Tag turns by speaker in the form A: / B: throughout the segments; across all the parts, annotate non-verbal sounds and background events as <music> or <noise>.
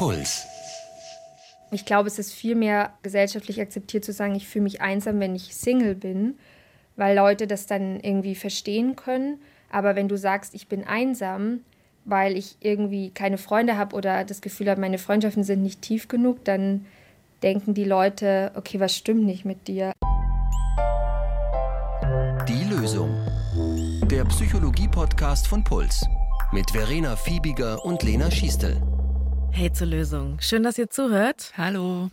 A: Puls.
B: Ich glaube, es ist viel mehr gesellschaftlich akzeptiert zu sagen, ich fühle mich einsam, wenn ich Single bin, weil Leute das dann irgendwie verstehen können. Aber wenn du sagst, ich bin einsam, weil ich irgendwie keine Freunde habe oder das Gefühl habe, meine Freundschaften sind nicht tief genug, dann denken die Leute, okay, was stimmt nicht mit dir?
A: Die Lösung. Der Psychologie-Podcast von Puls. Mit Verena Fiebiger und Lena Schiestel.
C: Hey zur Lösung. Schön, dass ihr zuhört.
D: Hallo.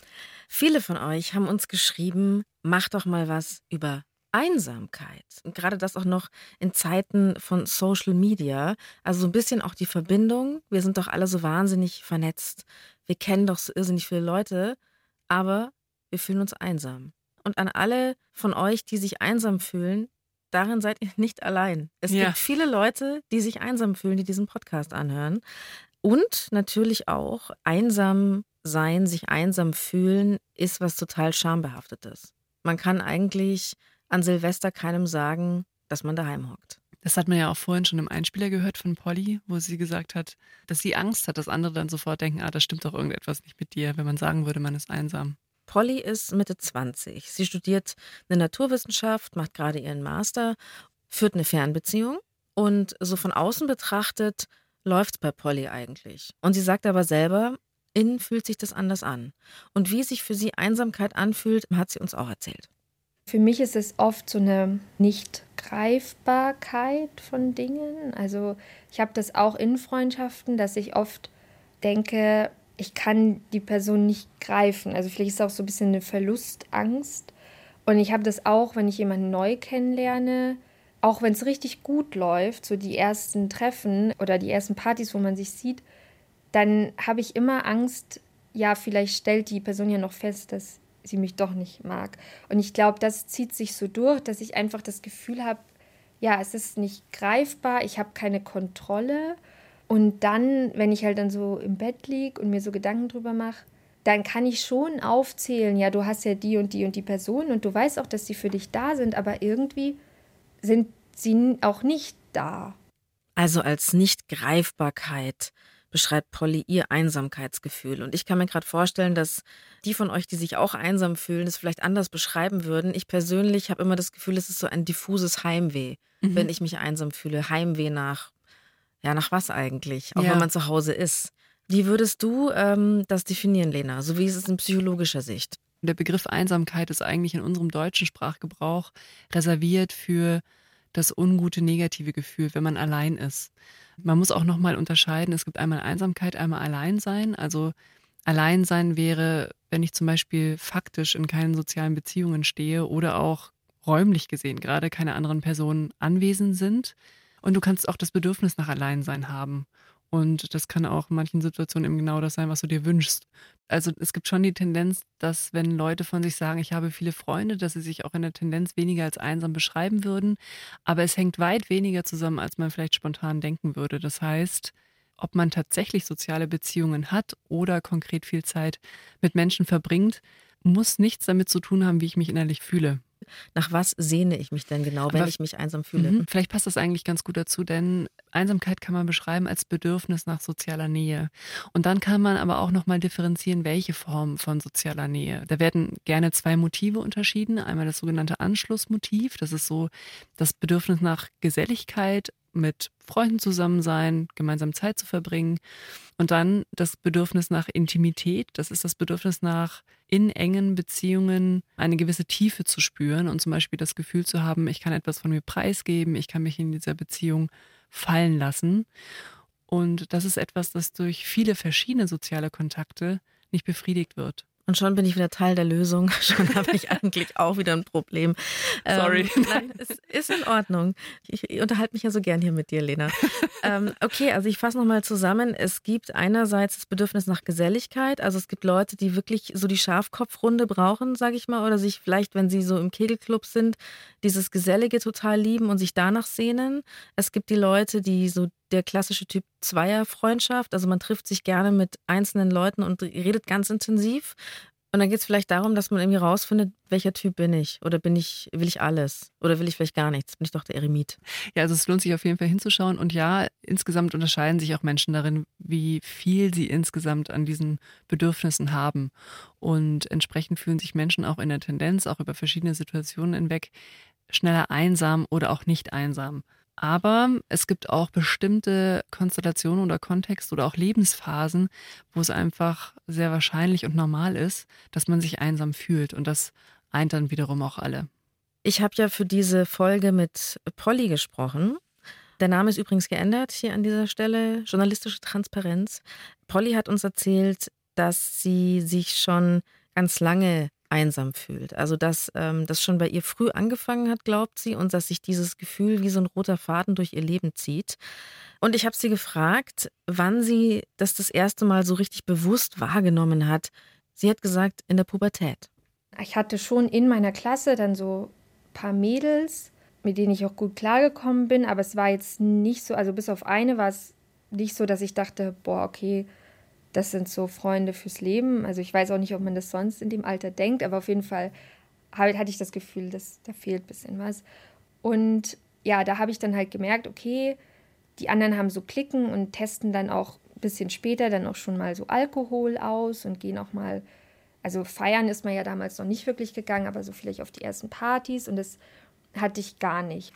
C: Viele von euch haben uns geschrieben, macht doch mal was über Einsamkeit. Und gerade das auch noch in Zeiten von Social Media. Also so ein bisschen auch die Verbindung. Wir sind doch alle so wahnsinnig vernetzt. Wir kennen doch so irrsinnig viele Leute, aber wir fühlen uns einsam. Und an alle von euch, die sich einsam fühlen, darin seid ihr nicht allein. Es ja. gibt viele Leute, die sich einsam fühlen, die diesen Podcast anhören. Und natürlich auch einsam sein, sich einsam fühlen, ist was total schambehaftetes. Man kann eigentlich an Silvester keinem sagen, dass man daheim hockt.
D: Das hat man ja auch vorhin schon im Einspieler gehört von Polly, wo sie gesagt hat, dass sie Angst hat, dass andere dann sofort denken, ah, da stimmt doch irgendetwas nicht mit dir, wenn man sagen würde, man ist einsam.
C: Polly ist Mitte 20. Sie studiert eine Naturwissenschaft, macht gerade ihren Master, führt eine Fernbeziehung und so von außen betrachtet läuft es bei Polly eigentlich. Und sie sagt aber selber, innen fühlt sich das anders an. Und wie sich für sie Einsamkeit anfühlt, hat sie uns auch erzählt.
B: Für mich ist es oft so eine Nicht-Greifbarkeit von Dingen. Also ich habe das auch in Freundschaften, dass ich oft denke, ich kann die Person nicht greifen. Also vielleicht ist es auch so ein bisschen eine Verlustangst. Und ich habe das auch, wenn ich jemanden neu kennenlerne, auch wenn es richtig gut läuft, so die ersten Treffen oder die ersten Partys, wo man sich sieht, dann habe ich immer Angst, ja, vielleicht stellt die Person ja noch fest, dass sie mich doch nicht mag. Und ich glaube, das zieht sich so durch, dass ich einfach das Gefühl habe, ja, es ist nicht greifbar, ich habe keine Kontrolle. Und dann, wenn ich halt dann so im Bett liege und mir so Gedanken drüber mache, dann kann ich schon aufzählen, ja, du hast ja die und die und die Person und du weißt auch, dass sie für dich da sind, aber irgendwie sind sie auch nicht da.
C: Also als Nicht-Greifbarkeit beschreibt Polly ihr Einsamkeitsgefühl. Und ich kann mir gerade vorstellen, dass die von euch, die sich auch einsam fühlen, es vielleicht anders beschreiben würden. Ich persönlich habe immer das Gefühl, es ist so ein diffuses Heimweh, mhm. wenn ich mich einsam fühle. Heimweh nach, ja, nach was eigentlich? Auch ja. wenn man zu Hause ist. Wie würdest du ähm, das definieren, Lena? So wie ist es in psychologischer Sicht?
D: Der Begriff Einsamkeit ist eigentlich in unserem deutschen Sprachgebrauch reserviert für das ungute negative Gefühl, wenn man allein ist. Man muss auch nochmal unterscheiden, es gibt einmal Einsamkeit, einmal Alleinsein. Also Alleinsein wäre, wenn ich zum Beispiel faktisch in keinen sozialen Beziehungen stehe oder auch räumlich gesehen gerade keine anderen Personen anwesend sind. Und du kannst auch das Bedürfnis nach Alleinsein haben. Und das kann auch in manchen Situationen eben genau das sein, was du dir wünschst. Also es gibt schon die Tendenz, dass wenn Leute von sich sagen, ich habe viele Freunde, dass sie sich auch in der Tendenz weniger als einsam beschreiben würden. Aber es hängt weit weniger zusammen, als man vielleicht spontan denken würde. Das heißt, ob man tatsächlich soziale Beziehungen hat oder konkret viel Zeit mit Menschen verbringt, muss nichts damit zu tun haben, wie ich mich innerlich fühle.
C: Nach was sehne ich mich denn genau, wenn Aber, ich mich einsam fühle?
D: Mhm. Vielleicht passt das eigentlich ganz gut dazu, denn Einsamkeit kann man beschreiben als Bedürfnis nach sozialer Nähe. Und dann kann man aber auch nochmal differenzieren, welche Form von sozialer Nähe. Da werden gerne zwei Motive unterschieden. Einmal das sogenannte Anschlussmotiv. Das ist so das Bedürfnis nach Geselligkeit, mit Freunden zusammen sein, gemeinsam Zeit zu verbringen. Und dann das Bedürfnis nach Intimität. Das ist das Bedürfnis nach in engen Beziehungen eine gewisse Tiefe zu spüren und zum Beispiel das Gefühl zu haben, ich kann etwas von mir preisgeben, ich kann mich in dieser Beziehung fallen lassen. Und das ist etwas, das durch viele verschiedene soziale Kontakte nicht befriedigt wird.
C: Und schon bin ich wieder Teil der Lösung. <laughs> Schon habe ich eigentlich auch wieder ein Problem.
D: Sorry.
C: Ähm, nein, es ist in Ordnung. Ich, ich unterhalte mich ja so gern hier mit dir, Lena. ähm, okay, also ich fasse nochmal zusammen. Es gibt einerseits das Bedürfnis nach Geselligkeit. Also es gibt Leute, die wirklich so die Schafkopfrunde brauchen, sage ich mal, oder sich vielleicht, wenn sie so im Kegelclub sind, dieses Gesellige total lieben und sich danach sehnen. Es gibt die Leute, die so der klassische Typ Zweierfreundschaft. Also man trifft sich gerne mit einzelnen Leuten und redet ganz intensiv. Und dann geht es vielleicht darum, dass man irgendwie rausfindet, welcher Typ bin ich? Oder bin ich, will ich alles? Oder will ich vielleicht gar nichts? Bin ich doch der Eremit?
D: Ja, also es lohnt sich auf jeden Fall hinzuschauen. Und ja, insgesamt unterscheiden sich auch Menschen darin, wie viel sie insgesamt an diesen Bedürfnissen haben. Und entsprechend fühlen sich Menschen auch in der Tendenz, auch über verschiedene Situationen hinweg, schneller einsam oder auch nicht einsam. Aber es gibt auch bestimmte Konstellationen oder Kontexte oder auch Lebensphasen, wo es einfach sehr wahrscheinlich und normal ist, dass man sich einsam fühlt. Und das eint dann wiederum auch alle.
C: Ich habe ja für diese Folge mit Polly gesprochen. Der Name ist übrigens geändert hier an dieser Stelle. Journalistische Transparenz. Polly hat uns erzählt, dass sie sich schon ganz lange einsam fühlt. Also dass ähm, das schon bei ihr früh angefangen hat, glaubt sie, und dass sich dieses Gefühl wie so ein roter Faden durch ihr Leben zieht. Und ich habe sie gefragt, wann sie das das erste Mal so richtig bewusst wahrgenommen hat. Sie hat gesagt, in der Pubertät.
B: Ich hatte schon in meiner Klasse dann so ein paar Mädels, mit denen ich auch gut klargekommen bin, aber es war jetzt nicht so, also bis auf eine war es nicht so, dass ich dachte, boah, okay, das sind so Freunde fürs Leben. Also ich weiß auch nicht, ob man das sonst in dem Alter denkt, aber auf jeden Fall hatte ich das Gefühl, dass da fehlt ein bisschen was. Und ja, da habe ich dann halt gemerkt, okay, die anderen haben so Klicken und testen dann auch ein bisschen später dann auch schon mal so Alkohol aus und gehen auch mal, also feiern ist man ja damals noch nicht wirklich gegangen, aber so vielleicht auf die ersten Partys und das hatte ich gar nicht.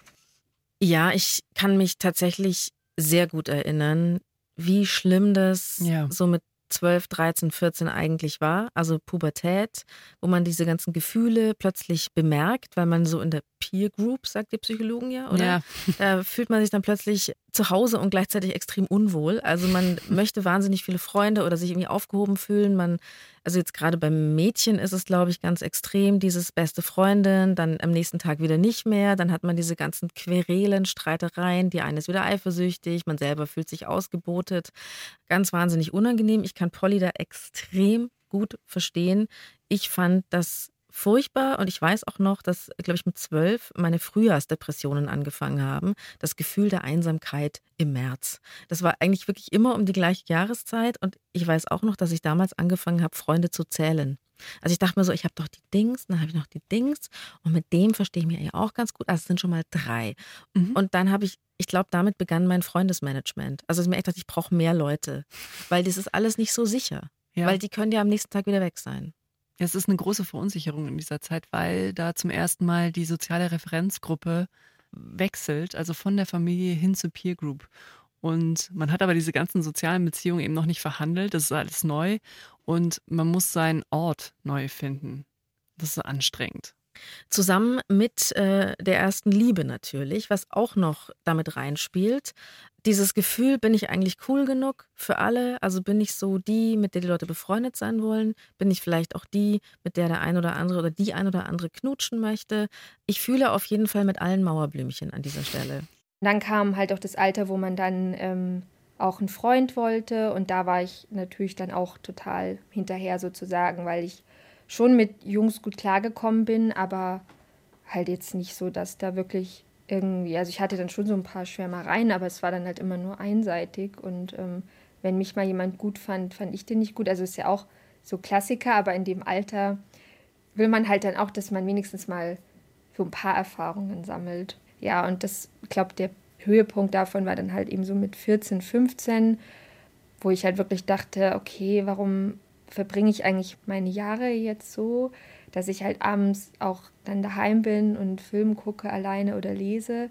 C: Ja, ich kann mich tatsächlich sehr gut erinnern, wie schlimm das ja. so mit 12, 13, 14 eigentlich war, also Pubertät, wo man diese ganzen Gefühle plötzlich bemerkt, weil man so in der Peer Group, sagt die Psychologen ja, oder? Ja. Da fühlt man sich dann plötzlich zu Hause und gleichzeitig extrem unwohl. Also man <laughs> möchte wahnsinnig viele Freunde oder sich irgendwie aufgehoben fühlen. Man, also jetzt gerade beim Mädchen ist es, glaube ich, ganz extrem, dieses beste Freundin, dann am nächsten Tag wieder nicht mehr. Dann hat man diese ganzen Querelen, Streitereien. Die eine ist wieder eifersüchtig, man selber fühlt sich ausgebotet. Ganz wahnsinnig unangenehm. Ich kann Polly da extrem gut verstehen. Ich fand das furchtbar und ich weiß auch noch, dass, glaube ich, mit zwölf meine Frühjahrsdepressionen angefangen haben. Das Gefühl der Einsamkeit im März. Das war eigentlich wirklich immer um die gleiche Jahreszeit und ich weiß auch noch, dass ich damals angefangen habe, Freunde zu zählen. Also ich dachte mir so, ich habe doch die Dings, dann habe ich noch die Dings und mit dem verstehe ich mich ja auch ganz gut. Also es sind schon mal drei. Mhm. Und dann habe ich, ich glaube, damit begann mein Freundesmanagement. Also ich mir echt dachte, ich brauche mehr Leute, weil das ist alles nicht so sicher. Ja. Weil die können ja am nächsten Tag wieder weg sein.
D: Es ist eine große Verunsicherung in dieser Zeit, weil da zum ersten Mal die soziale Referenzgruppe wechselt, also von der Familie hin zur Peer Group. Und man hat aber diese ganzen sozialen Beziehungen eben noch nicht verhandelt. Das ist alles neu. Und man muss seinen Ort neu finden. Das ist anstrengend.
C: Zusammen mit äh, der ersten Liebe natürlich, was auch noch damit reinspielt. Dieses Gefühl, bin ich eigentlich cool genug für alle? Also bin ich so die, mit der die Leute befreundet sein wollen? Bin ich vielleicht auch die, mit der der ein oder andere oder die ein oder andere knutschen möchte? Ich fühle auf jeden Fall mit allen Mauerblümchen an dieser Stelle.
B: Dann kam halt auch das Alter, wo man dann ähm, auch einen Freund wollte und da war ich natürlich dann auch total hinterher sozusagen, weil ich schon mit Jungs gut klargekommen bin, aber halt jetzt nicht so, dass da wirklich irgendwie, also ich hatte dann schon so ein paar Schwärmereien, aber es war dann halt immer nur einseitig und ähm, wenn mich mal jemand gut fand, fand ich den nicht gut. Also ist ja auch so Klassiker, aber in dem Alter will man halt dann auch, dass man wenigstens mal so ein paar Erfahrungen sammelt. Ja, und das, ich glaube, der Höhepunkt davon war dann halt eben so mit 14, 15, wo ich halt wirklich dachte, okay, warum verbringe ich eigentlich meine Jahre jetzt so, dass ich halt abends auch dann daheim bin und Film gucke alleine oder lese.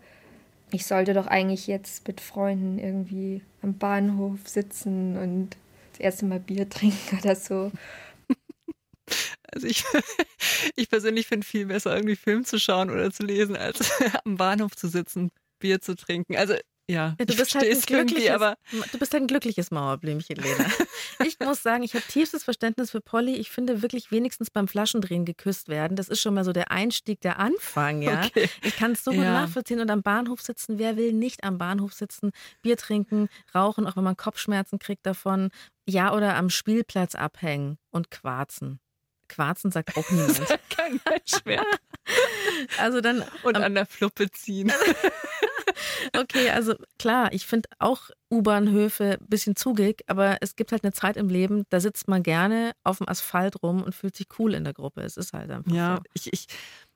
B: Ich sollte doch eigentlich jetzt mit Freunden irgendwie am Bahnhof sitzen und das erste Mal Bier <laughs> trinken oder so.
D: Also ich, <laughs> ich persönlich finde viel besser, irgendwie Film zu schauen oder zu lesen, als <laughs> am Bahnhof zu sitzen, Bier zu trinken. Also ja,
C: du bist, halt ein glückliches, aber du bist halt ein glückliches Mauerblümchen, Lena. <laughs> ich muss sagen, ich habe tiefstes Verständnis für Polly. Ich finde wirklich wenigstens beim Flaschendrehen geküsst werden. Das ist schon mal so der Einstieg, der Anfang, ja. Okay. Ich kann es so gut ja. nachvollziehen und am Bahnhof sitzen. Wer will nicht am Bahnhof sitzen, Bier trinken, rauchen, auch wenn man Kopfschmerzen kriegt davon. Ja, oder am Spielplatz abhängen und quarzen. Quarzen sagt auch niemand.
D: das kann ganz schwer.
C: Also dann
D: und an der Fluppe ziehen. <laughs>
C: okay, also klar, ich finde auch U-Bahnhöfe ein bisschen zugig, aber es gibt halt eine Zeit im Leben, da sitzt man gerne auf dem Asphalt rum und fühlt sich cool in der Gruppe. Es ist halt einfach
D: ja,
C: so.
D: ich, ich,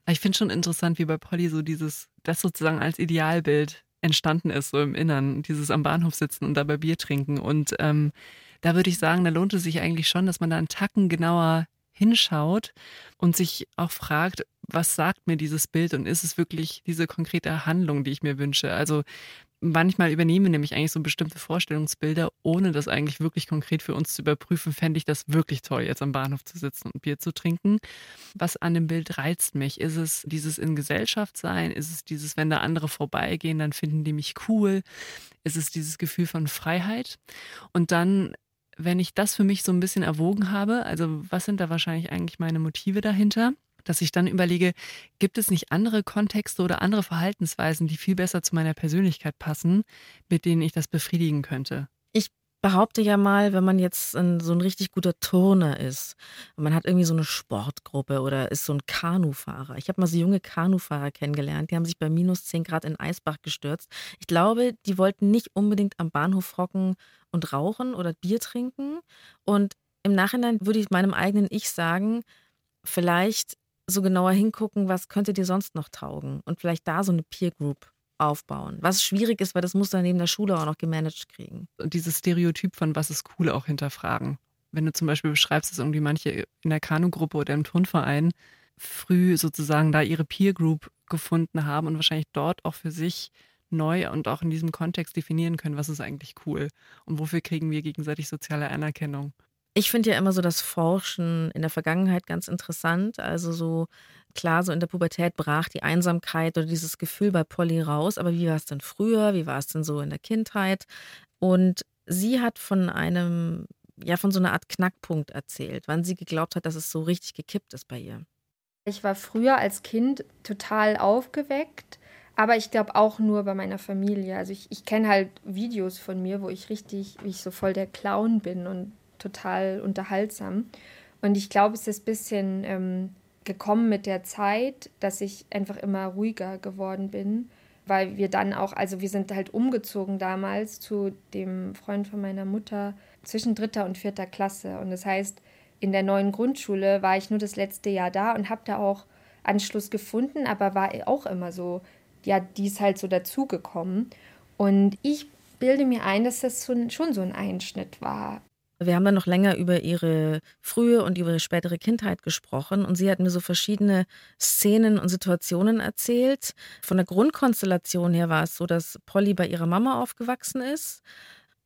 D: ich finde schon interessant, wie bei Polly so dieses, das sozusagen als Idealbild entstanden ist, so im Innern, dieses am Bahnhof sitzen und dabei Bier trinken. Und ähm, da würde ich sagen, da lohnt es sich eigentlich schon, dass man da einen Tacken genauer hinschaut und sich auch fragt, was sagt mir dieses Bild und ist es wirklich diese konkrete Handlung, die ich mir wünsche? Also manchmal übernehmen nämlich eigentlich so bestimmte Vorstellungsbilder, ohne das eigentlich wirklich konkret für uns zu überprüfen, fände ich das wirklich toll, jetzt am Bahnhof zu sitzen und Bier zu trinken. Was an dem Bild reizt mich? Ist es dieses in Gesellschaft sein? Ist es dieses, wenn da andere vorbeigehen, dann finden die mich cool? Ist es dieses Gefühl von Freiheit? Und dann wenn ich das für mich so ein bisschen erwogen habe, also was sind da wahrscheinlich eigentlich meine Motive dahinter, dass ich dann überlege, gibt es nicht andere Kontexte oder andere Verhaltensweisen, die viel besser zu meiner Persönlichkeit passen, mit denen ich das befriedigen könnte?
C: Ich behaupte ja mal, wenn man jetzt ein, so ein richtig guter Turner ist man hat irgendwie so eine Sportgruppe oder ist so ein Kanufahrer. Ich habe mal so junge Kanufahrer kennengelernt, die haben sich bei minus 10 Grad in Eisbach gestürzt. Ich glaube, die wollten nicht unbedingt am Bahnhof hocken und rauchen oder Bier trinken. Und im Nachhinein würde ich meinem eigenen Ich sagen, vielleicht so genauer hingucken, was könnte dir sonst noch taugen und vielleicht da so eine Peer Group aufbauen. Was schwierig ist, weil das muss dann neben der Schule auch noch gemanagt kriegen.
D: Und dieses Stereotyp von was ist cool auch hinterfragen. Wenn du zum Beispiel beschreibst, dass irgendwie manche in der Kanugruppe oder im Turnverein früh sozusagen da ihre Peer Group gefunden haben und wahrscheinlich dort auch für sich neu und auch in diesem Kontext definieren können, was ist eigentlich cool und wofür kriegen wir gegenseitig soziale Anerkennung.
C: Ich finde ja immer so das Forschen in der Vergangenheit ganz interessant. Also so klar, so in der Pubertät brach die Einsamkeit oder dieses Gefühl bei Polly raus. Aber wie war es denn früher? Wie war es denn so in der Kindheit? Und sie hat von einem, ja, von so einer Art Knackpunkt erzählt, wann sie geglaubt hat, dass es so richtig gekippt ist bei ihr.
B: Ich war früher als Kind total aufgeweckt, aber ich glaube auch nur bei meiner Familie. Also ich, ich kenne halt Videos von mir, wo ich richtig, wie ich so voll der Clown bin und total unterhaltsam. Und ich glaube, es ist ein bisschen ähm, gekommen mit der Zeit, dass ich einfach immer ruhiger geworden bin, weil wir dann auch, also wir sind halt umgezogen damals zu dem Freund von meiner Mutter zwischen dritter und vierter Klasse. Und das heißt, in der neuen Grundschule war ich nur das letzte Jahr da und habe da auch Anschluss gefunden, aber war auch immer so, ja, die ist halt so dazugekommen. Und ich bilde mir ein, dass das schon so ein Einschnitt war.
C: Wir haben dann noch länger über ihre frühe und ihre spätere Kindheit gesprochen und sie hat mir so verschiedene Szenen und Situationen erzählt. Von der Grundkonstellation her war es so, dass Polly bei ihrer Mama aufgewachsen ist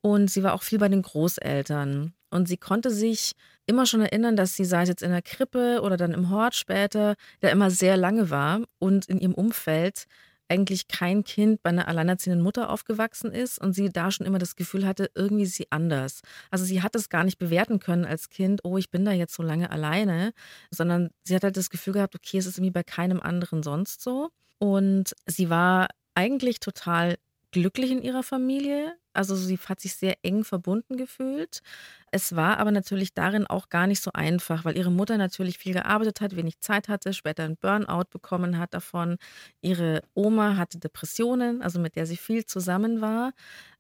C: und sie war auch viel bei den Großeltern. Und sie konnte sich immer schon erinnern, dass sie, sei es jetzt in der Krippe oder dann im Hort später, der immer sehr lange war und in ihrem Umfeld eigentlich kein Kind bei einer alleinerziehenden Mutter aufgewachsen ist und sie da schon immer das Gefühl hatte, irgendwie ist sie anders. Also sie hat es gar nicht bewerten können als Kind, oh, ich bin da jetzt so lange alleine, sondern sie hat halt das Gefühl gehabt, okay, es ist irgendwie bei keinem anderen sonst so. Und sie war eigentlich total glücklich in ihrer Familie. Also sie hat sich sehr eng verbunden gefühlt. Es war aber natürlich darin auch gar nicht so einfach, weil ihre Mutter natürlich viel gearbeitet hat, wenig Zeit hatte, später einen Burnout bekommen hat davon. Ihre Oma hatte Depressionen, also mit der sie viel zusammen war.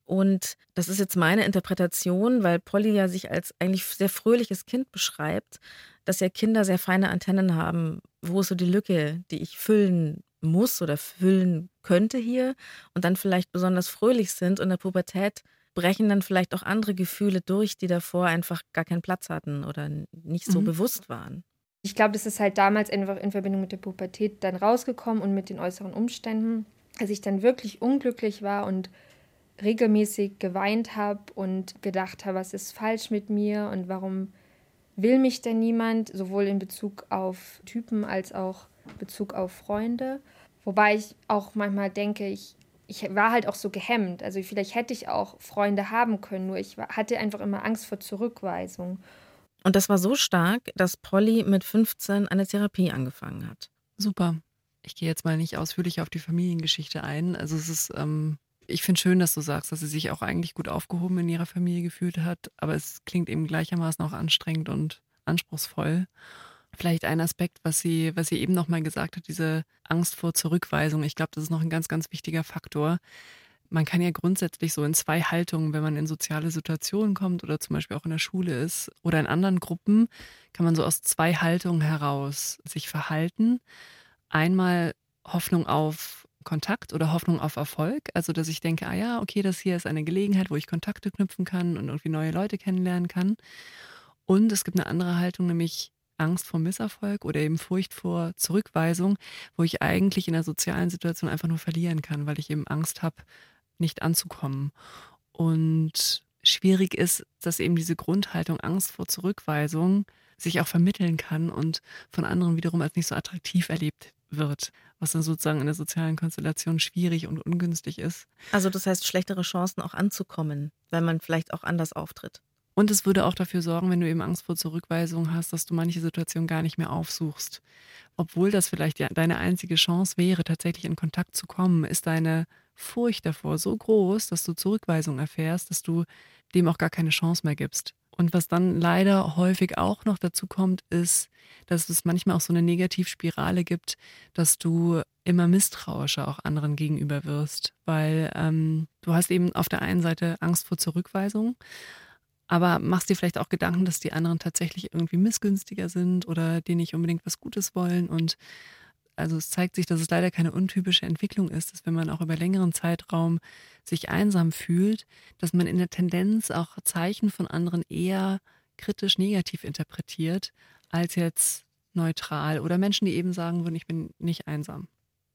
C: Und das ist jetzt meine Interpretation, weil Polly ja sich als eigentlich sehr fröhliches Kind beschreibt, dass ja Kinder sehr feine Antennen haben. Wo ist so die Lücke, die ich füllen muss oder füllen könnte hier und dann vielleicht besonders fröhlich sind und in der Pubertät brechen dann vielleicht auch andere Gefühle durch, die davor einfach gar keinen Platz hatten oder nicht so mhm. bewusst waren.
B: Ich glaube, das ist halt damals einfach in Verbindung mit der Pubertät dann rausgekommen und mit den äußeren Umständen, als ich dann wirklich unglücklich war und regelmäßig geweint habe und gedacht habe, was ist falsch mit mir und warum will mich denn niemand, sowohl in Bezug auf Typen als auch Bezug auf Freunde. Wobei ich auch manchmal denke, ich, ich war halt auch so gehemmt. Also vielleicht hätte ich auch Freunde haben können, nur ich hatte einfach immer Angst vor Zurückweisung.
C: Und das war so stark, dass Polly mit 15 eine Therapie angefangen hat.
D: Super. Ich gehe jetzt mal nicht ausführlich auf die Familiengeschichte ein. Also es ist, ähm, ich finde schön, dass du sagst, dass sie sich auch eigentlich gut aufgehoben in ihrer Familie gefühlt hat, aber es klingt eben gleichermaßen auch anstrengend und anspruchsvoll. Vielleicht ein Aspekt, was sie, was sie eben nochmal gesagt hat, diese Angst vor Zurückweisung. Ich glaube, das ist noch ein ganz, ganz wichtiger Faktor. Man kann ja grundsätzlich so in zwei Haltungen, wenn man in soziale Situationen kommt oder zum Beispiel auch in der Schule ist oder in anderen Gruppen, kann man so aus zwei Haltungen heraus sich verhalten. Einmal Hoffnung auf Kontakt oder Hoffnung auf Erfolg. Also, dass ich denke, ah ja, okay, das hier ist eine Gelegenheit, wo ich Kontakte knüpfen kann und irgendwie neue Leute kennenlernen kann. Und es gibt eine andere Haltung, nämlich Angst vor Misserfolg oder eben Furcht vor Zurückweisung, wo ich eigentlich in der sozialen Situation einfach nur verlieren kann, weil ich eben Angst habe, nicht anzukommen. Und schwierig ist, dass eben diese Grundhaltung Angst vor Zurückweisung sich auch vermitteln kann und von anderen wiederum als nicht so attraktiv erlebt wird, was dann sozusagen in der sozialen Konstellation schwierig und ungünstig ist.
C: Also das heißt schlechtere Chancen auch anzukommen, weil man vielleicht auch anders auftritt.
D: Und es würde auch dafür sorgen, wenn du eben Angst vor Zurückweisung hast, dass du manche Situationen gar nicht mehr aufsuchst. Obwohl das vielleicht deine einzige Chance wäre, tatsächlich in Kontakt zu kommen, ist deine Furcht davor so groß, dass du Zurückweisung erfährst, dass du dem auch gar keine Chance mehr gibst. Und was dann leider häufig auch noch dazu kommt, ist, dass es manchmal auch so eine Negativspirale gibt, dass du immer misstrauischer auch anderen gegenüber wirst, weil ähm, du hast eben auf der einen Seite Angst vor Zurückweisung aber machst dir vielleicht auch Gedanken, dass die anderen tatsächlich irgendwie missgünstiger sind oder dir nicht unbedingt was Gutes wollen. Und also es zeigt sich, dass es leider keine untypische Entwicklung ist, dass wenn man auch über längeren Zeitraum sich einsam fühlt, dass man in der Tendenz auch Zeichen von anderen eher kritisch negativ interpretiert, als jetzt neutral oder Menschen, die eben sagen würden, ich bin nicht einsam.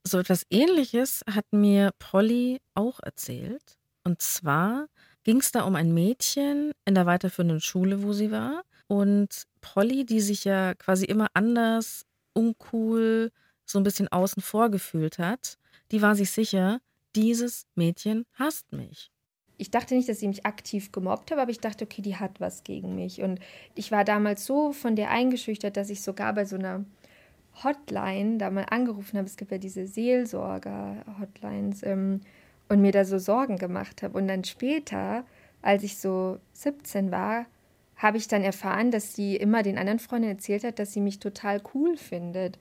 C: So etwas ähnliches hat mir Polly auch erzählt. Und zwar ging es da um ein Mädchen in der weiterführenden Schule, wo sie war. Und Polly, die sich ja quasi immer anders, uncool, so ein bisschen außen vor gefühlt hat, die war sich sicher, dieses Mädchen hasst mich.
B: Ich dachte nicht, dass sie mich aktiv gemobbt hat, aber ich dachte, okay, die hat was gegen mich. Und ich war damals so von der eingeschüchtert, dass ich sogar bei so einer Hotline da mal angerufen habe. Es gibt ja diese Seelsorger-Hotlines. Ähm, und mir da so Sorgen gemacht habe. Und dann später, als ich so 17 war, habe ich dann erfahren, dass sie immer den anderen Freunden erzählt hat, dass sie mich total cool findet.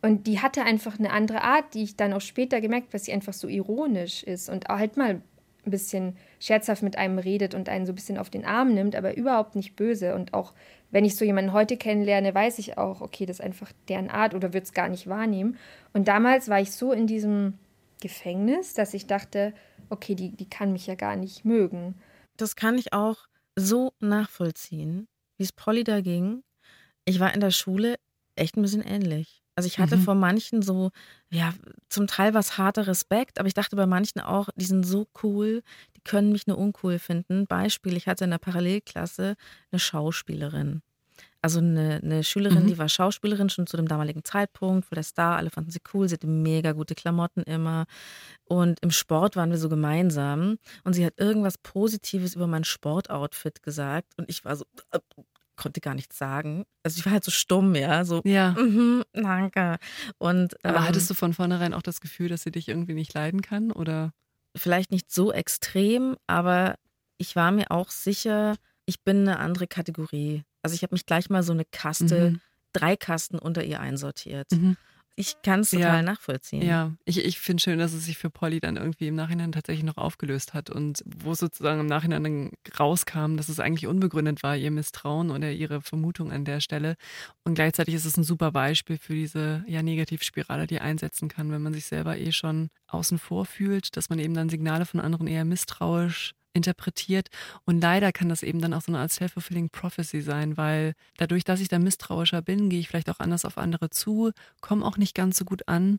B: Und die hatte einfach eine andere Art, die ich dann auch später gemerkt habe, dass sie einfach so ironisch ist und halt mal ein bisschen scherzhaft mit einem redet und einen so ein bisschen auf den Arm nimmt, aber überhaupt nicht böse. Und auch wenn ich so jemanden heute kennenlerne, weiß ich auch, okay, das ist einfach deren Art oder würde es gar nicht wahrnehmen. Und damals war ich so in diesem Gefängnis, dass ich dachte, okay, die, die kann mich ja gar nicht mögen.
C: Das kann ich auch so nachvollziehen, wie es Polly da ging. Ich war in der Schule echt ein bisschen ähnlich. Also ich hatte mhm. vor manchen so, ja, zum Teil was harter Respekt, aber ich dachte bei manchen auch, die sind so cool, die können mich nur uncool finden. Beispiel, ich hatte in der Parallelklasse eine Schauspielerin. Also eine, eine Schülerin, mhm. die war Schauspielerin schon zu dem damaligen Zeitpunkt, voll der Star, alle fanden sie cool, sie hatte mega gute Klamotten immer. Und im Sport waren wir so gemeinsam und sie hat irgendwas Positives über mein Sportoutfit gesagt und ich war so, konnte gar nichts sagen. Also ich war halt so stumm, ja, so,
D: ja.
C: Mm danke. Und,
D: Aber ähm, hattest du von vornherein auch das Gefühl, dass sie dich irgendwie nicht leiden kann oder?
C: Vielleicht nicht so extrem, aber ich war mir auch sicher, ich bin eine andere Kategorie. Also ich habe mich gleich mal so eine Kaste, mhm. drei Kasten unter ihr einsortiert. Mhm. Ich kann es total
D: ja.
C: nachvollziehen.
D: Ja, ich, ich finde schön, dass es sich für Polly dann irgendwie im Nachhinein tatsächlich noch aufgelöst hat und wo sozusagen im Nachhinein dann rauskam, dass es eigentlich unbegründet war, ihr Misstrauen oder ihre Vermutung an der Stelle. Und gleichzeitig ist es ein super Beispiel für diese ja, Negativspirale, die einsetzen kann, wenn man sich selber eh schon außen vor fühlt, dass man eben dann Signale von anderen eher misstrauisch interpretiert. Und leider kann das eben dann auch so eine Art self-fulfilling prophecy sein, weil dadurch, dass ich da misstrauischer bin, gehe ich vielleicht auch anders auf andere zu, komme auch nicht ganz so gut an.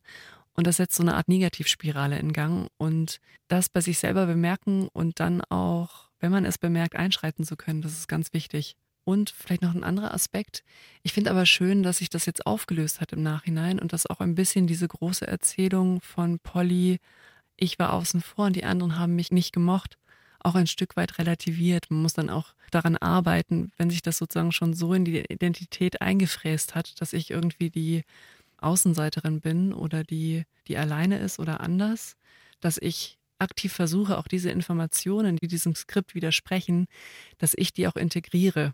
D: Und das setzt so eine Art Negativspirale in Gang. Und das bei sich selber bemerken und dann auch, wenn man es bemerkt, einschreiten zu können, das ist ganz wichtig. Und vielleicht noch ein anderer Aspekt. Ich finde aber schön, dass sich das jetzt aufgelöst hat im Nachhinein und dass auch ein bisschen diese große Erzählung von Polly, ich war außen vor und die anderen haben mich nicht gemocht, auch ein Stück weit relativiert. Man muss dann auch daran arbeiten, wenn sich das sozusagen schon so in die Identität eingefräst hat, dass ich irgendwie die Außenseiterin bin oder die, die alleine ist oder anders, dass ich aktiv versuche, auch diese Informationen, die diesem Skript widersprechen, dass ich die auch integriere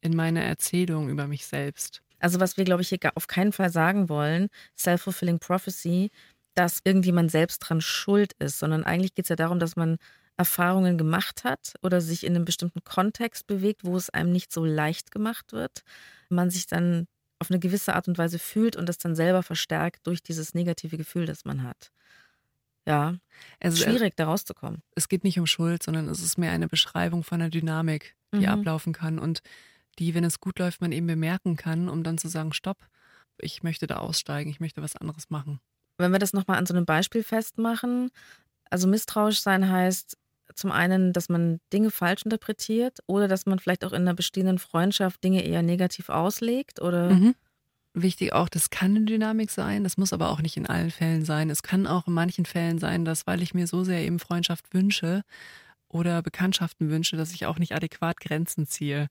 D: in meine Erzählung über mich selbst.
C: Also was wir, glaube ich, hier auf keinen Fall sagen wollen, Self-Fulfilling Prophecy, dass irgendjemand selbst dran schuld ist, sondern eigentlich geht es ja darum, dass man Erfahrungen gemacht hat oder sich in einem bestimmten Kontext bewegt, wo es einem nicht so leicht gemacht wird, man sich dann auf eine gewisse Art und Weise fühlt und das dann selber verstärkt durch dieses negative Gefühl, das man hat. Ja, es ist schwierig, da rauszukommen.
D: Es geht nicht um Schuld, sondern es ist mehr eine Beschreibung von einer Dynamik, die mhm. ablaufen kann und die, wenn es gut läuft, man eben bemerken kann, um dann zu sagen, stopp, ich möchte da aussteigen, ich möchte was anderes machen.
C: Wenn wir das nochmal an so einem Beispiel festmachen, also misstrauisch sein heißt zum einen, dass man Dinge falsch interpretiert oder dass man vielleicht auch in einer bestehenden Freundschaft Dinge eher negativ auslegt oder mhm.
D: Wichtig auch, das kann eine Dynamik sein, das muss aber auch nicht in allen Fällen sein. Es kann auch in manchen Fällen sein, dass, weil ich mir so sehr eben Freundschaft wünsche oder Bekanntschaften wünsche, dass ich auch nicht adäquat Grenzen ziehe.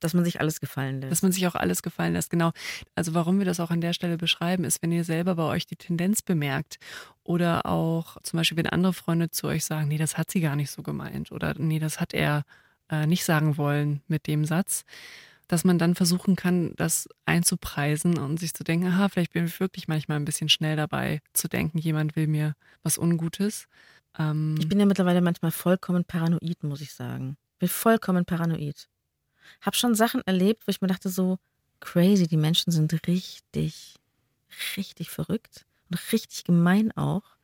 C: Dass man sich alles gefallen lässt.
D: Dass man sich auch alles gefallen lässt, genau. Also warum wir das auch an der Stelle beschreiben, ist, wenn ihr selber bei euch die Tendenz bemerkt oder auch zum Beispiel, wenn andere Freunde zu euch sagen, nee, das hat sie gar nicht so gemeint oder nee, das hat er äh, nicht sagen wollen mit dem Satz, dass man dann versuchen kann, das einzupreisen und sich zu denken, aha, vielleicht bin ich wirklich manchmal ein bisschen schnell dabei zu denken, jemand will mir was Ungutes.
C: Ähm ich bin ja mittlerweile manchmal vollkommen paranoid, muss ich sagen. Bin vollkommen paranoid. Hab schon Sachen erlebt, wo ich mir dachte, so crazy, die Menschen sind richtig, richtig verrückt und richtig gemein auch.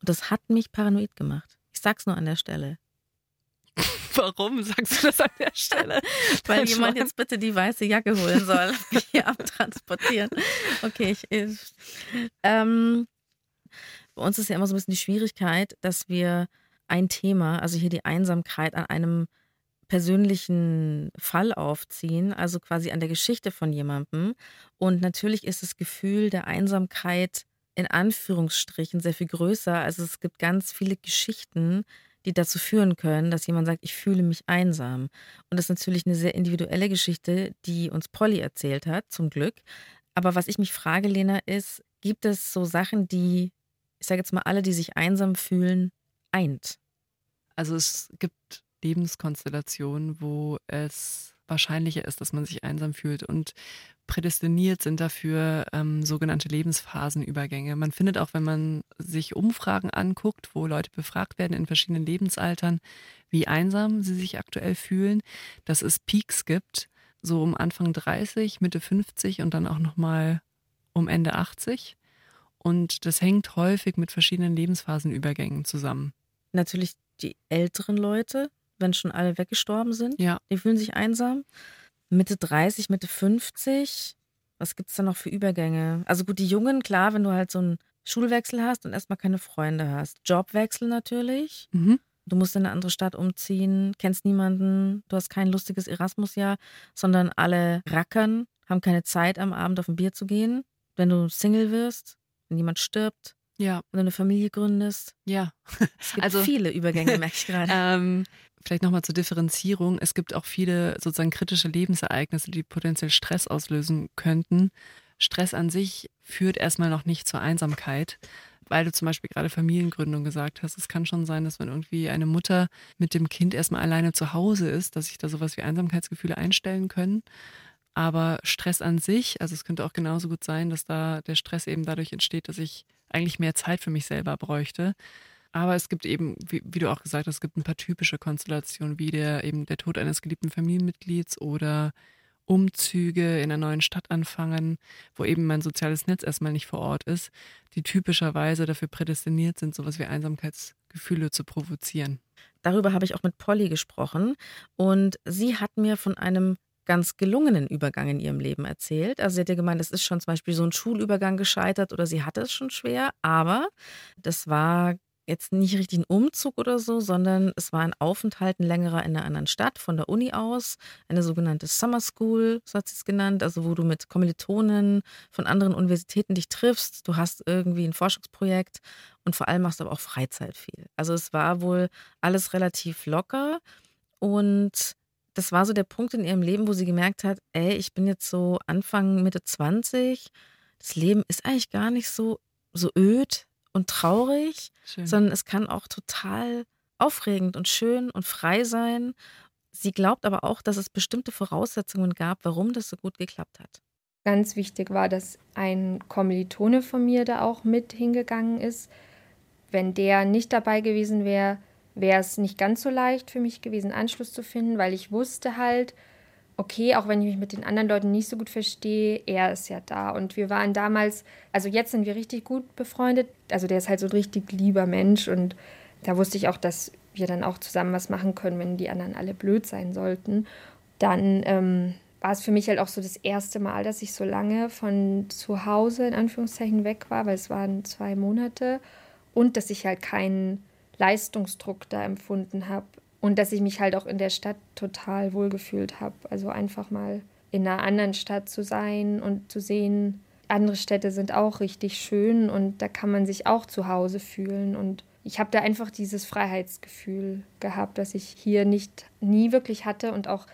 C: Und das hat mich paranoid gemacht. Ich sag's nur an der Stelle. <laughs>
D: Warum sagst du das an der Stelle? <laughs>
C: Weil das jemand jetzt bitte die weiße Jacke holen soll, hier abtransportieren. Okay, ich, ich ähm, bei uns ist ja immer so ein bisschen die Schwierigkeit, dass wir ein Thema, also hier die Einsamkeit an einem persönlichen Fall aufziehen, also quasi an der Geschichte von jemandem. Und natürlich ist das Gefühl der Einsamkeit in Anführungsstrichen sehr viel größer. Also es gibt ganz viele Geschichten, die dazu führen können, dass jemand sagt, ich fühle mich einsam. Und das ist natürlich eine sehr individuelle Geschichte, die uns Polly erzählt hat, zum Glück. Aber was ich mich frage, Lena, ist, gibt es so Sachen, die, ich sage jetzt mal, alle, die sich einsam fühlen, eint?
D: Also es gibt Lebenskonstellationen, wo es wahrscheinlicher ist, dass man sich einsam fühlt und prädestiniert sind dafür ähm, sogenannte Lebensphasenübergänge. Man findet auch, wenn man sich Umfragen anguckt, wo Leute befragt werden in verschiedenen Lebensaltern, wie einsam sie sich aktuell fühlen, dass es Peaks gibt, so um Anfang 30, Mitte 50 und dann auch nochmal um Ende 80. Und das hängt häufig mit verschiedenen Lebensphasenübergängen zusammen.
C: Natürlich die älteren Leute, wenn schon alle weggestorben sind.
D: Ja.
C: Die fühlen sich einsam. Mitte 30, Mitte 50. Was gibt es da noch für Übergänge? Also gut, die Jungen, klar, wenn du halt so einen Schulwechsel hast und erstmal keine Freunde hast. Jobwechsel natürlich. Mhm. Du musst in eine andere Stadt umziehen, kennst niemanden, du hast kein lustiges Erasmus-Jahr, sondern alle rackern, haben keine Zeit, am Abend auf ein Bier zu gehen. Wenn du Single wirst, wenn jemand stirbt,
D: ja.
C: Oder eine Familie gründest.
D: Ja. <laughs>
C: Es gibt also, viele Übergänge, <laughs> merke ich gerade.
D: Ähm, vielleicht nochmal zur Differenzierung. Es gibt auch viele sozusagen kritische Lebensereignisse, die potenziell Stress auslösen könnten. Stress an sich führt erstmal noch nicht zur Einsamkeit, weil du zum Beispiel gerade Familiengründung gesagt hast. Es kann schon sein, dass wenn irgendwie eine Mutter mit dem Kind erstmal alleine zu Hause ist, dass sich da sowas wie Einsamkeitsgefühle einstellen können. Aber Stress an sich, also es könnte auch genauso gut sein, dass da der Stress eben dadurch entsteht, dass ich eigentlich mehr Zeit für mich selber bräuchte. Aber es gibt eben, wie, wie, du auch gesagt hast, es gibt ein paar typische Konstellationen, wie der eben der Tod eines geliebten Familienmitglieds oder Umzüge in einer neuen Stadt anfangen, wo eben mein soziales Netz erstmal nicht vor Ort ist, die typischerweise dafür prädestiniert sind, sowas wie Einsamkeitsgefühle zu provozieren.
C: Darüber habe ich auch mit Polly gesprochen und sie hat mir von einem ganz gelungenen Übergang in ihrem Leben erzählt. Also sie hat ja gemeint, es ist schon zum Beispiel so ein Schulübergang gescheitert oder sie hatte es schon schwer, aber das war jetzt nicht richtig ein Umzug oder so, sondern es war ein Aufenthalt, ein längerer in einer anderen Stadt von der Uni aus, eine sogenannte Summer School, so hat sie es genannt, also wo du mit Kommilitonen von anderen Universitäten dich triffst, du hast irgendwie ein Forschungsprojekt und vor allem machst aber auch Freizeit viel. Also es war wohl alles relativ locker und das war so der Punkt in ihrem Leben, wo sie gemerkt hat, ey, ich bin jetzt so Anfang, Mitte 20, das Leben ist eigentlich gar nicht so, so öd und traurig, schön. sondern es kann auch total aufregend und schön und frei sein. Sie glaubt aber auch, dass es bestimmte Voraussetzungen gab, warum das so gut geklappt hat.
B: Ganz wichtig war, dass ein Kommilitone von mir da auch mit hingegangen ist. Wenn der nicht dabei gewesen wäre, wäre es nicht ganz so leicht für mich gewesen, Anschluss zu finden, weil ich wusste halt, okay, auch wenn ich mich mit den anderen Leuten nicht so gut verstehe, er ist ja da. Und wir waren damals, also jetzt sind wir richtig gut befreundet. Also der ist halt so ein richtig lieber Mensch und da wusste ich auch, dass wir dann auch zusammen was machen können, wenn die anderen alle blöd sein sollten. Dann ähm, war es für mich halt auch so das erste Mal, dass ich so lange von zu Hause in Anführungszeichen weg war, weil es waren zwei Monate und dass ich halt keinen Leistungsdruck da empfunden habe und dass ich mich halt auch in der Stadt total wohlgefühlt habe. Also einfach mal in einer anderen Stadt zu sein und zu sehen, andere Städte sind auch richtig schön und da kann man sich auch zu Hause fühlen und ich habe da einfach dieses Freiheitsgefühl gehabt, das ich hier nicht nie wirklich hatte und auch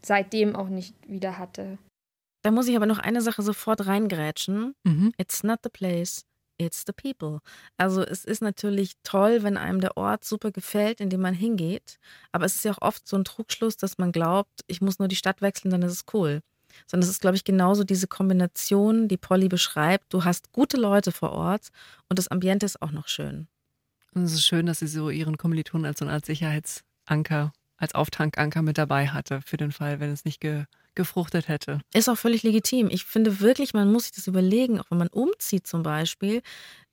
B: seitdem auch nicht wieder hatte.
C: Da muss ich aber noch eine Sache sofort reingrätschen. Mhm. It's not the place, it's the people. Also es ist natürlich toll, wenn einem der Ort super gefällt, in dem man hingeht. Aber es ist ja auch oft so ein Trugschluss, dass man glaubt, ich muss nur die Stadt wechseln, dann ist es cool. Sondern es ist, glaube ich, genauso diese Kombination, die Polly beschreibt. Du hast gute Leute vor Ort und das Ambiente ist auch noch schön.
D: Und es ist schön, dass sie so ihren Kommilitonen als so eine Art Sicherheitsanker als Auftankanker mit dabei hatte, für den Fall, wenn es nicht ge gefruchtet hätte.
C: Ist auch völlig legitim. Ich finde wirklich, man muss sich das überlegen, auch wenn man umzieht zum Beispiel,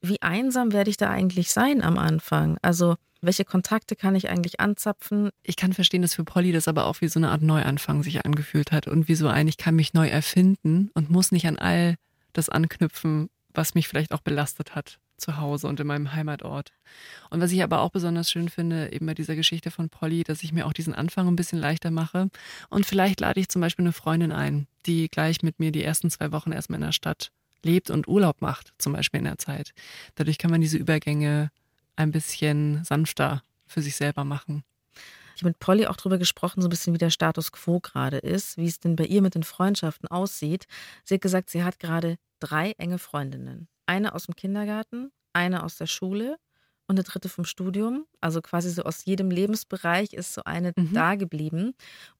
C: wie einsam werde ich da eigentlich sein am Anfang? Also welche Kontakte kann ich eigentlich anzapfen?
D: Ich kann verstehen, dass für Polly das aber auch wie so eine Art Neuanfang sich angefühlt hat und wie so ein, ich kann mich neu erfinden und muss nicht an all das anknüpfen, was mich vielleicht auch belastet hat zu Hause und in meinem Heimatort. Und was ich aber auch besonders schön finde, eben bei dieser Geschichte von Polly, dass ich mir auch diesen Anfang ein bisschen leichter mache. Und vielleicht lade ich zum Beispiel eine Freundin ein, die gleich mit mir die ersten zwei Wochen erstmal in der Stadt lebt und Urlaub macht, zum Beispiel in der Zeit. Dadurch kann man diese Übergänge ein bisschen sanfter für sich selber machen.
C: Ich habe mit Polly auch darüber gesprochen, so ein bisschen wie der Status quo gerade ist, wie es denn bei ihr mit den Freundschaften aussieht. Sie hat gesagt, sie hat gerade drei enge Freundinnen eine aus dem Kindergarten, eine aus der Schule und eine dritte vom Studium. Also quasi so aus jedem Lebensbereich ist so eine mhm. da geblieben.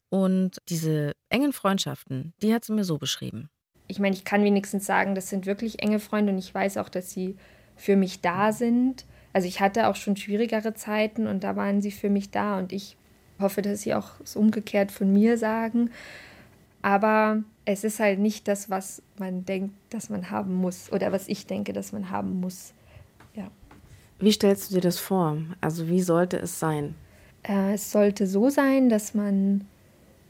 C: Und diese engen Freundschaften, die hat sie mir so beschrieben.
B: Ich meine, ich kann wenigstens sagen, das sind wirklich enge Freunde und ich weiß auch, dass sie für mich da sind. Also ich hatte auch schon schwierigere Zeiten und da waren sie für mich da und ich hoffe, dass sie auch so umgekehrt von mir sagen. Aber es ist halt nicht das, was man denkt, dass man haben muss oder was ich denke, dass man haben muss. Ja.
C: Wie stellst du dir das vor? Also wie sollte es sein?
B: Äh, es sollte so sein, dass man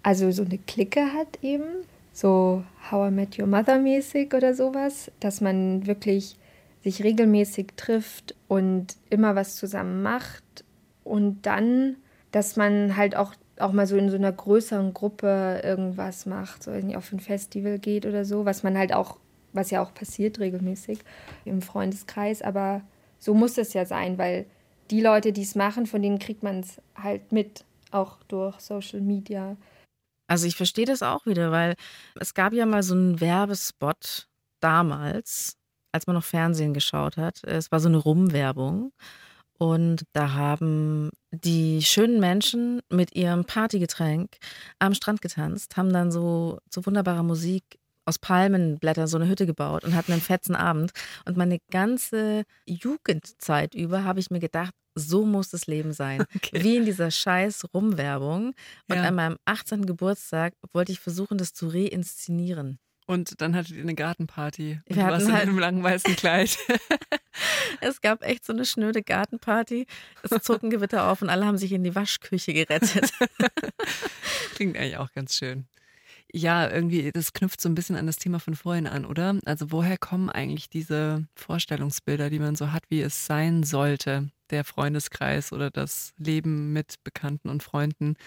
B: also so eine Clique hat eben, so How I Met Your Mother mäßig oder sowas, dass man wirklich sich regelmäßig trifft und immer was zusammen macht und dann, dass man halt auch auch mal so in so einer größeren Gruppe irgendwas macht, so irgendwie auf ein Festival geht oder so, was man halt auch, was ja auch passiert regelmäßig im Freundeskreis, aber so muss es ja sein, weil die Leute, die es machen, von denen kriegt man es halt mit, auch durch Social Media.
C: Also ich verstehe das auch wieder, weil es gab ja mal so einen Werbespot damals, als man noch Fernsehen geschaut hat. Es war so eine Rumwerbung. Und da haben die schönen Menschen mit ihrem Partygetränk am Strand getanzt, haben dann so zu so wunderbarer Musik aus Palmenblättern so eine Hütte gebaut und hatten einen fetzen Abend. Und meine ganze Jugendzeit über habe ich mir gedacht, so muss das Leben sein. <laughs> Okay. Wie in dieser scheiß Rumwerbung. Und ja. an meinem 18. Geburtstag wollte ich versuchen, das zu reinszenieren.
D: Und dann hattet ihr eine Gartenparty. Und Wir du warst halt in einem langen weißen Kleid. <laughs>
C: es gab echt so eine schnöde Gartenparty. Es zog ein Gewitter auf und alle haben sich in die Waschküche gerettet. <laughs>
D: Klingt eigentlich auch ganz schön. Ja, irgendwie, das knüpft so ein bisschen an das Thema von vorhin an, oder? Also woher kommen eigentlich diese Vorstellungsbilder, die man so hat, wie es sein sollte, der Freundeskreis oder das Leben mit Bekannten und Freunden?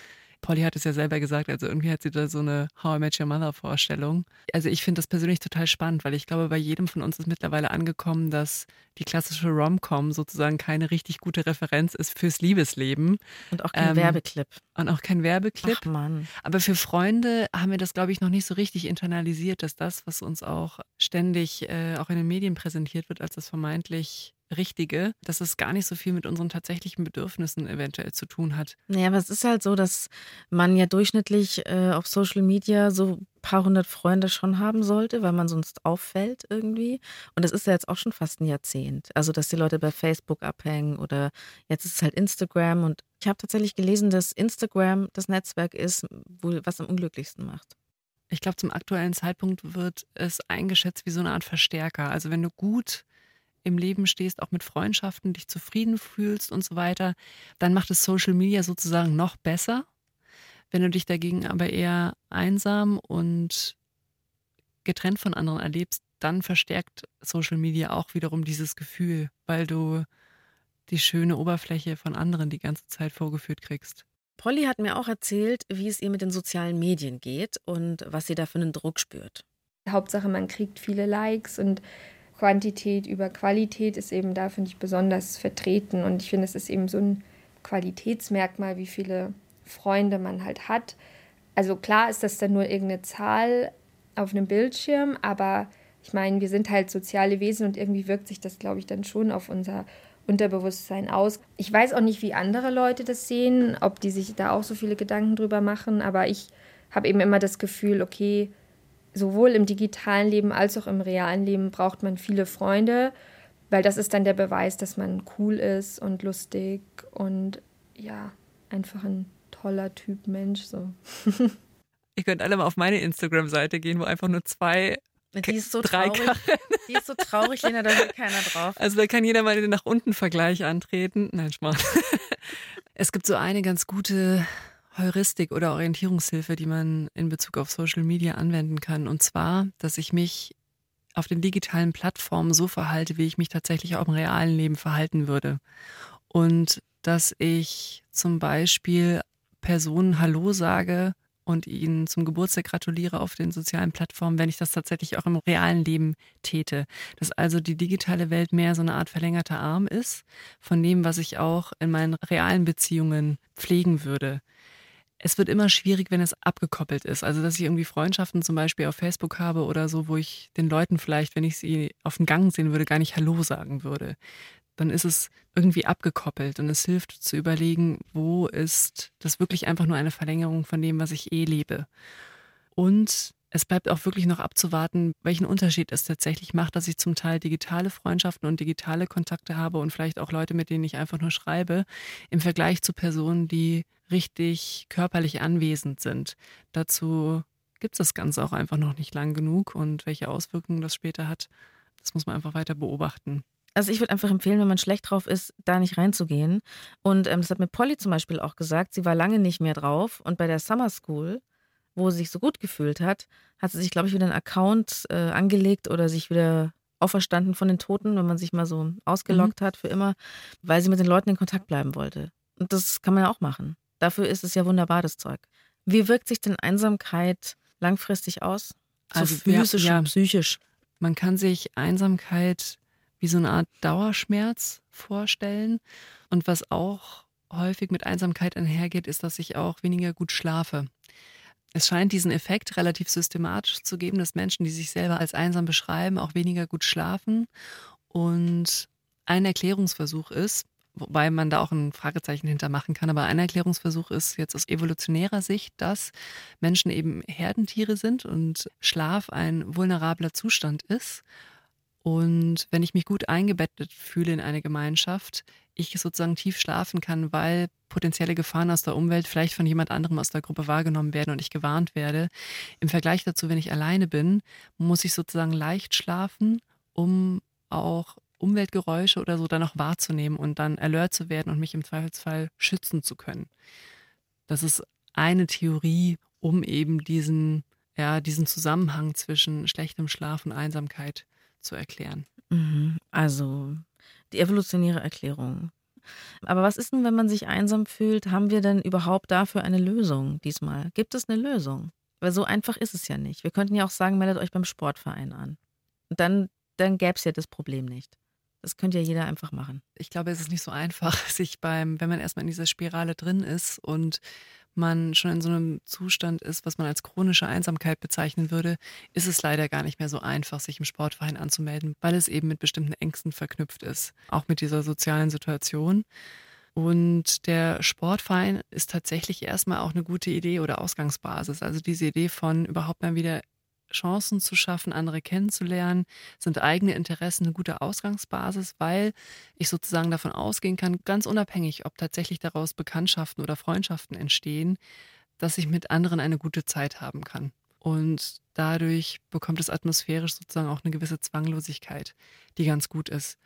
D: Polly hat es ja selber gesagt, also irgendwie hat sie da so eine How I Met Your Mother Vorstellung. Also ich finde das persönlich total spannend, weil ich glaube, bei jedem von uns ist mittlerweile angekommen, dass die klassische Rom-Com sozusagen keine richtig gute Referenz ist fürs Liebesleben.
C: Und auch kein ähm, Werbeclip.
D: Und auch kein Werbeclip.
C: Ach Mann.
D: Aber für Freunde haben wir das, glaube ich, noch nicht so richtig internalisiert, dass das, was uns auch ständig äh, auch in den Medien präsentiert wird, als das vermeintlich Richtige, dass es gar nicht so viel mit unseren tatsächlichen Bedürfnissen eventuell zu tun hat.
C: Naja, aber es ist halt so, dass man ja durchschnittlich äh, auf Social Media so ein paar hundert Freunde schon haben sollte, weil man sonst auffällt irgendwie. Und das ist ja jetzt auch schon fast ein Jahrzehnt. Also, dass die Leute bei Facebook abhängen oder jetzt ist es halt Instagram. Und ich habe tatsächlich gelesen, dass Instagram das Netzwerk ist, wo, was am unglücklichsten macht.
D: Ich glaube, zum aktuellen Zeitpunkt wird es eingeschätzt wie so eine Art Verstärker. Also wenn du gut im Leben stehst, auch mit Freundschaften, dich zufrieden fühlst und so weiter, dann macht es Social Media sozusagen noch besser. Wenn du dich dagegen aber eher einsam und getrennt von anderen erlebst, dann verstärkt Social Media auch wiederum dieses Gefühl, weil du die schöne Oberfläche von anderen die ganze Zeit vorgeführt kriegst.
C: Polly hat mir auch erzählt, wie es ihr mit den sozialen Medien geht und was sie da für einen Druck spürt.
B: Hauptsache, man kriegt viele Likes und Quantität über Qualität ist eben da, finde ich, besonders vertreten. Und ich finde, es ist eben so ein Qualitätsmerkmal, wie viele Freunde man halt hat. Also klar ist das dann nur irgendeine Zahl auf einem Bildschirm, aber ich meine, wir sind halt soziale Wesen und irgendwie wirkt sich das, glaube ich, dann schon auf unser Unterbewusstsein aus. Ich weiß auch nicht, wie andere Leute das sehen, ob die sich da auch so viele Gedanken drüber machen, aber ich habe eben immer das Gefühl, okay, sowohl im digitalen Leben als auch im realen Leben braucht man viele Freunde, weil das ist dann der Beweis, dass man cool ist und lustig und ja, einfach ein toller Typ Mensch so. <laughs>
D: Ihr könnt alle mal auf meine Instagram-Seite gehen, wo einfach nur zwei
C: die ist so traurig. Die ist so traurig, Lena, da will keiner drauf.
D: Also da kann jeder mal den nach unten Vergleich antreten. Nein, Schmarrn. Es gibt so eine ganz gute Heuristik oder Orientierungshilfe, die man in Bezug auf Social Media anwenden kann. Und zwar, dass ich mich auf den digitalen Plattformen so verhalte, wie ich mich tatsächlich auch im realen Leben verhalten würde. Und dass ich zum Beispiel Personen Hallo sage und ihnen zum Geburtstag gratuliere auf den sozialen Plattformen, wenn ich das tatsächlich auch im realen Leben täte. Dass also die digitale Welt mehr so eine Art verlängerter Arm ist von dem, was ich auch in meinen realen Beziehungen pflegen würde es wird immer schwierig, wenn es abgekoppelt ist. Also, dass ich irgendwie Freundschaften zum Beispiel auf Facebook habe oder so, wo ich den Leuten vielleicht, wenn ich sie auf dem Gang sehen würde, gar nicht Hallo sagen würde. Dann ist es irgendwie abgekoppelt und es hilft zu überlegen, wo ist das wirklich einfach nur eine Verlängerung von dem, was ich eh lebe. Und es bleibt auch wirklich noch abzuwarten, welchen Unterschied es tatsächlich macht, dass ich zum Teil digitale Freundschaften und digitale Kontakte habe und vielleicht auch Leute, mit denen ich einfach nur schreibe, im Vergleich zu Personen, die richtig körperlich anwesend sind. Dazu gibt es das Ganze auch einfach noch nicht lang genug und welche Auswirkungen das später hat, das muss man einfach weiter beobachten.
C: Also ich würde einfach empfehlen, wenn man schlecht drauf ist, da nicht reinzugehen. Und ähm, das hat mir Polly zum Beispiel auch gesagt. Sie war lange nicht mehr drauf. Und bei der Summer School, wo sie sich so gut gefühlt hat, hat sie sich, glaube ich, wieder einen Account äh, angelegt oder sich wieder auferstanden von den Toten, wenn man sich mal so ausgeloggt mhm. hat für immer, weil sie mit den Leuten in Kontakt bleiben wollte. Und das kann man ja auch machen. Dafür ist es ja wunderbar, das Zeug. Wie wirkt sich denn Einsamkeit langfristig aus?
D: So also physisch ja, und psychisch. Man kann sich Einsamkeit wie so eine Art Dauerschmerz vorstellen. Und was auch häufig mit Einsamkeit einhergeht, ist, dass ich auch weniger gut schlafe. Es scheint diesen Effekt relativ systematisch zu geben, dass Menschen, die sich selber als einsam beschreiben, auch weniger gut schlafen. Und ein Erklärungsversuch ist, wobei man da auch ein Fragezeichen hintermachen kann. Aber ein Erklärungsversuch ist jetzt aus evolutionärer Sicht, dass Menschen eben Herdentiere sind und Schlaf ein vulnerabler Zustand ist. Und wenn ich mich gut eingebettet fühle in eine Gemeinschaft, ich sozusagen tief schlafen kann, weil potenzielle Gefahren aus der Umwelt vielleicht von jemand anderem aus der Gruppe wahrgenommen werden und ich gewarnt werde. Im Vergleich dazu, wenn ich alleine bin, muss ich sozusagen leicht schlafen, um auch Umweltgeräusche oder so dann noch wahrzunehmen und dann alert zu werden und mich im Zweifelsfall schützen zu können. Das ist eine Theorie, um eben diesen, ja, diesen Zusammenhang zwischen schlechtem Schlaf und Einsamkeit zu erklären.
C: Mhm. Also die evolutionäre Erklärung. Aber was ist nun, wenn man sich einsam fühlt? Haben wir denn überhaupt dafür eine Lösung diesmal? Gibt es eine Lösung? Weil so einfach ist es ja nicht. Wir könnten ja auch sagen, meldet euch beim Sportverein an. Und dann, dann gäbe es ja das Problem nicht. Das könnte ja jeder einfach machen.
D: Ich glaube, es ist nicht so einfach, <laughs> sich beim, wenn man erstmal in dieser Spirale drin ist und man schon in so einem Zustand ist, was man als chronische Einsamkeit bezeichnen würde, ist es leider gar nicht mehr so einfach, sich im Sportverein anzumelden, weil es eben mit bestimmten Ängsten verknüpft ist, auch mit dieser sozialen Situation. Und der Sportverein ist tatsächlich erstmal auch eine gute Idee oder Ausgangsbasis. Also diese Idee von überhaupt mal wieder Chancen zu schaffen, andere kennenzulernen, sind eigene Interessen eine gute Ausgangsbasis, weil ich sozusagen davon ausgehen kann, ganz unabhängig, ob tatsächlich daraus Bekanntschaften oder Freundschaften entstehen, dass ich mit anderen eine gute Zeit haben kann. Und dadurch bekommt es atmosphärisch sozusagen auch eine gewisse Zwanglosigkeit, die ganz gut ist.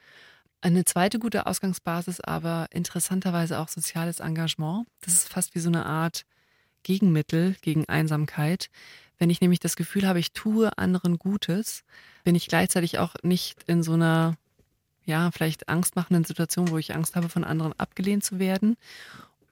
D: Eine zweite gute Ausgangsbasis aber interessanterweise auch soziales Engagement. Das ist fast wie so eine Art Gegenmittel gegen Einsamkeit. Wenn ich nämlich das Gefühl habe, ich tue anderen Gutes, bin ich gleichzeitig auch nicht in so einer, ja, vielleicht angstmachenden Situation, wo ich Angst habe, von anderen abgelehnt zu werden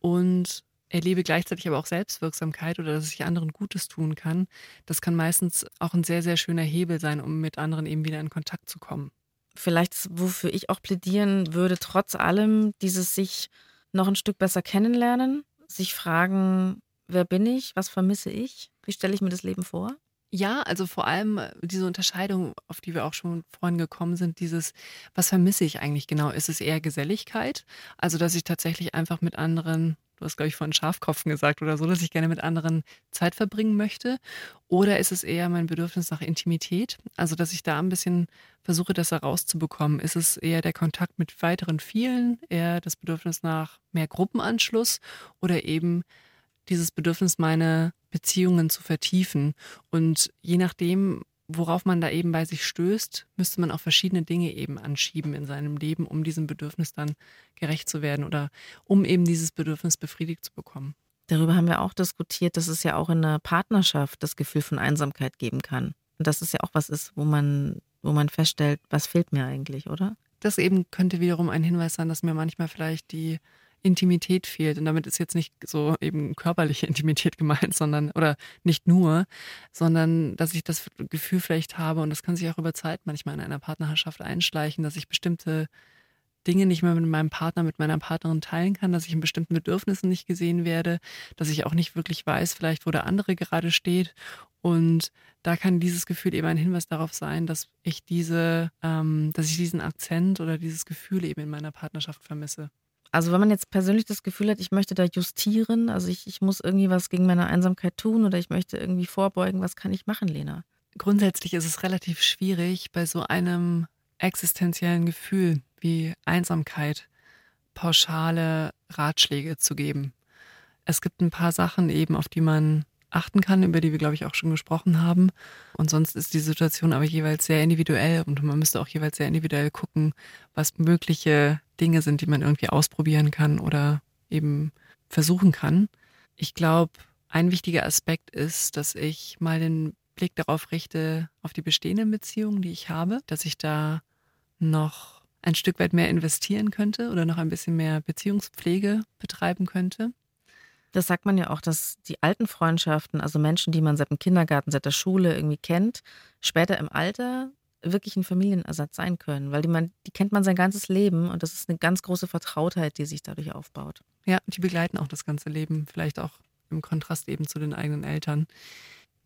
D: und erlebe gleichzeitig aber auch Selbstwirksamkeit oder dass ich anderen Gutes tun kann. Das kann meistens auch ein sehr, sehr schöner Hebel sein, um mit anderen eben wieder in Kontakt zu kommen.
C: Vielleicht, wofür ich auch plädieren würde, trotz allem dieses sich noch ein Stück besser kennenlernen, sich fragen, wer bin ich, was vermisse ich, wie stelle ich mir das Leben vor?
D: Ja, also vor allem äh, diese Unterscheidung, auf die wir auch schon vorhin gekommen sind, dieses, was vermisse ich eigentlich genau? Ist es eher Geselligkeit? Also, dass ich tatsächlich einfach mit anderen, du hast, glaube ich, von Schafkopfen gesagt oder so, dass ich gerne mit anderen Zeit verbringen möchte? Oder ist es eher mein Bedürfnis nach Intimität? Also, dass ich da ein bisschen versuche, das herauszubekommen. Ist es eher der Kontakt mit weiteren vielen, eher das Bedürfnis nach mehr Gruppenanschluss oder eben dieses Bedürfnis, meine Beziehungen zu vertiefen. Und je nachdem, worauf man da eben bei sich stößt, müsste man auch verschiedene Dinge eben anschieben in seinem Leben, um diesem Bedürfnis dann gerecht zu werden oder um eben dieses Bedürfnis befriedigt zu bekommen.
C: Darüber haben wir auch diskutiert, dass es ja auch in einer Partnerschaft das Gefühl von Einsamkeit geben kann. Und dass es ja auch was ist, wo man, wo man feststellt, was fehlt mir eigentlich, oder?
D: Das eben könnte wiederum ein Hinweis sein, dass mir manchmal vielleicht die Intimität fehlt. Und damit ist jetzt nicht so eben körperliche Intimität gemeint, sondern, oder nicht nur, sondern dass ich das Gefühl vielleicht habe, und das kann sich auch über Zeit manchmal in einer Partnerschaft einschleichen, dass ich bestimmte Dinge nicht mehr mit meinem Partner, mit meiner Partnerin teilen kann, dass ich in bestimmten Bedürfnissen nicht gesehen werde, dass ich auch nicht wirklich weiß, vielleicht wo der andere gerade steht. Und da kann dieses Gefühl eben ein Hinweis darauf sein, dass ich diese, ähm, dass ich diesen Akzent oder dieses Gefühl eben in meiner Partnerschaft vermisse.
C: Also wenn man jetzt persönlich das Gefühl hat, ich möchte da justieren, also ich, ich muss irgendwie was gegen meine Einsamkeit tun oder ich möchte irgendwie vorbeugen, was kann ich machen, Lena?
D: Grundsätzlich ist es relativ schwierig, bei so einem existenziellen Gefühl wie Einsamkeit pauschale Ratschläge zu geben. Es gibt ein paar Sachen eben, auf die man achten kann, über die wir, glaube ich, auch schon gesprochen haben. Und sonst ist die Situation aber jeweils sehr individuell und man müsste auch jeweils sehr individuell gucken, was mögliche Dinge sind, die man irgendwie ausprobieren kann oder eben versuchen kann. Ich glaube, ein wichtiger Aspekt ist, dass ich mal den Blick darauf richte, auf die bestehenden Beziehungen, die ich habe, dass ich da noch ein Stück weit mehr investieren könnte oder noch ein bisschen mehr Beziehungspflege betreiben könnte.
C: Das sagt man ja auch, dass die alten Freundschaften, also Menschen, die man seit dem Kindergarten, seit der Schule irgendwie kennt, später im Alter wirklich ein Familienersatz sein können, weil die, man, die kennt man sein ganzes Leben und das ist eine ganz große Vertrautheit, die sich dadurch aufbaut.
D: Ja, die begleiten auch das ganze Leben, vielleicht auch im Kontrast eben zu den eigenen Eltern.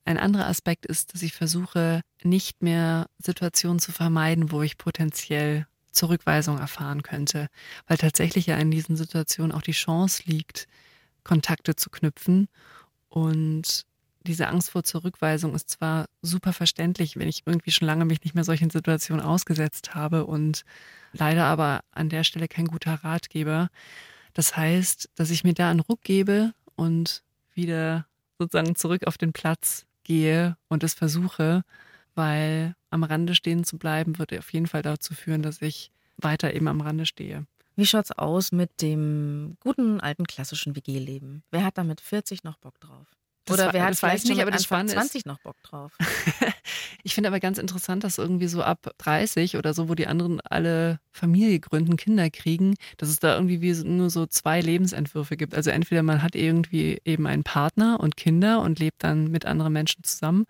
D: Ein anderer Aspekt ist, dass ich versuche, nicht mehr Situationen zu vermeiden, wo ich potenziell Zurückweisung erfahren könnte, weil tatsächlich ja in diesen Situationen auch die Chance liegt, Kontakte zu knüpfen. Und diese Angst vor Zurückweisung ist zwar super verständlich, wenn ich irgendwie schon lange mich nicht mehr solchen Situationen ausgesetzt habe und leider aber an der Stelle kein guter Ratgeber. Das heißt, dass ich mir da einen Ruck gebe und wieder sozusagen zurück auf den Platz gehe und es versuche, weil am Rande stehen zu bleiben, wird auf jeden Fall dazu führen, dass ich weiter eben am Rande stehe.
C: Wie schaut's aus mit dem guten alten klassischen WG-Leben? Wer hat da mit 40 noch Bock drauf? Oder wer hat vielleicht nicht, aber das Anfang 20 noch Bock drauf? <laughs>
D: ich finde aber ganz interessant, dass irgendwie so ab 30 oder so, wo die anderen alle Familie gründen, Kinder kriegen, dass es da irgendwie wie nur so zwei Lebensentwürfe gibt. Also entweder man hat irgendwie eben einen Partner und Kinder und lebt dann mit anderen Menschen zusammen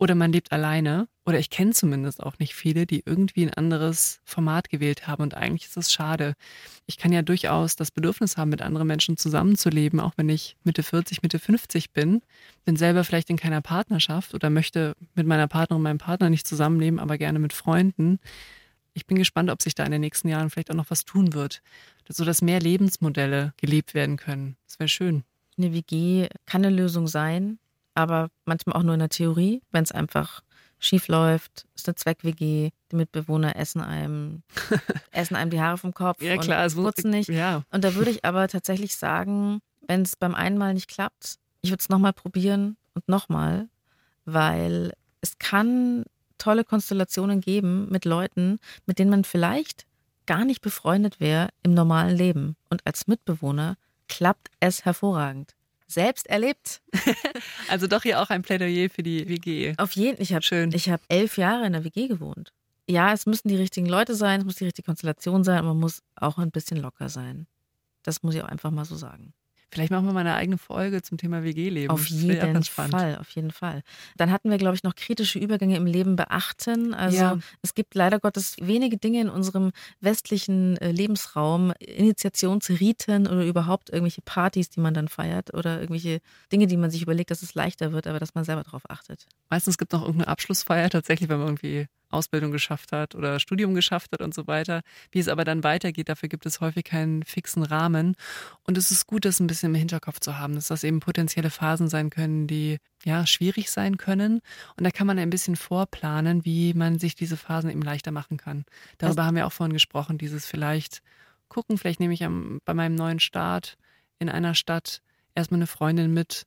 D: Oder man lebt alleine. Oder ich kenne zumindest auch nicht viele, die irgendwie ein anderes Format gewählt haben. Und eigentlich ist es schade. Ich kann ja durchaus das Bedürfnis haben, mit anderen Menschen zusammenzuleben, auch wenn ich Mitte 40, Mitte 50 bin. Bin selber vielleicht in keiner Partnerschaft oder möchte mit meiner Partnerin, meinem Partner nicht zusammenleben, aber gerne mit Freunden. Ich bin gespannt, ob sich da in den nächsten Jahren vielleicht auch noch was tun wird, sodass mehr Lebensmodelle gelebt werden können. Das wäre schön.
C: Eine WG kann eine Lösung sein aber manchmal auch nur in der Theorie, wenn es einfach schief läuft, ist eine Zweck-WG, die Mitbewohner essen einem, <laughs> essen einem die Haare vom Kopf
D: ja, klar,
C: und putzen nicht.
D: Ja.
C: Und da würde ich aber tatsächlich sagen, wenn es beim einen Mal nicht klappt, ich würde es nochmal probieren und nochmal, weil es kann tolle Konstellationen geben mit Leuten, mit denen man vielleicht gar nicht befreundet wäre im normalen Leben. Und als Mitbewohner klappt es hervorragend selbst erlebt. <laughs>
D: also doch hier auch ein Plädoyer für die WG.
C: Auf jeden Ich habe Ich habe elf Jahre in der WG gewohnt. Ja, es müssen die richtigen Leute sein, es muss die richtige Konstellation sein, aber man muss auch ein bisschen locker sein. Das muss ich auch einfach mal so sagen.
D: Vielleicht machen wir mal eine eigene Folge zum Thema WG-Leben.
C: Auf jeden Fall, auf jeden Fall. Dann hatten wir, glaube ich, noch kritische Übergänge im Leben beachten. Also ja. es gibt leider Gottes wenige Dinge in unserem westlichen äh, Lebensraum, Initiationsriten oder überhaupt irgendwelche Partys, die man dann feiert oder irgendwelche Dinge, die man sich überlegt, dass es leichter wird, aber dass man selber darauf achtet.
D: Meistens gibt es noch irgendeine Abschlussfeier tatsächlich, wenn man irgendwie Ausbildung geschafft hat oder Studium geschafft hat und so weiter. Wie es aber dann weitergeht, dafür gibt es häufig keinen fixen Rahmen. Und es ist gut, das ein bisschen im Hinterkopf zu haben, dass das eben potenzielle Phasen sein können, die ja schwierig sein können. Und da kann man ein bisschen vorplanen, wie man sich diese Phasen eben leichter machen kann. Darüber das haben wir auch vorhin gesprochen, dieses vielleicht gucken, vielleicht nehme ich am, bei meinem neuen Start in einer Stadt erstmal eine Freundin mit,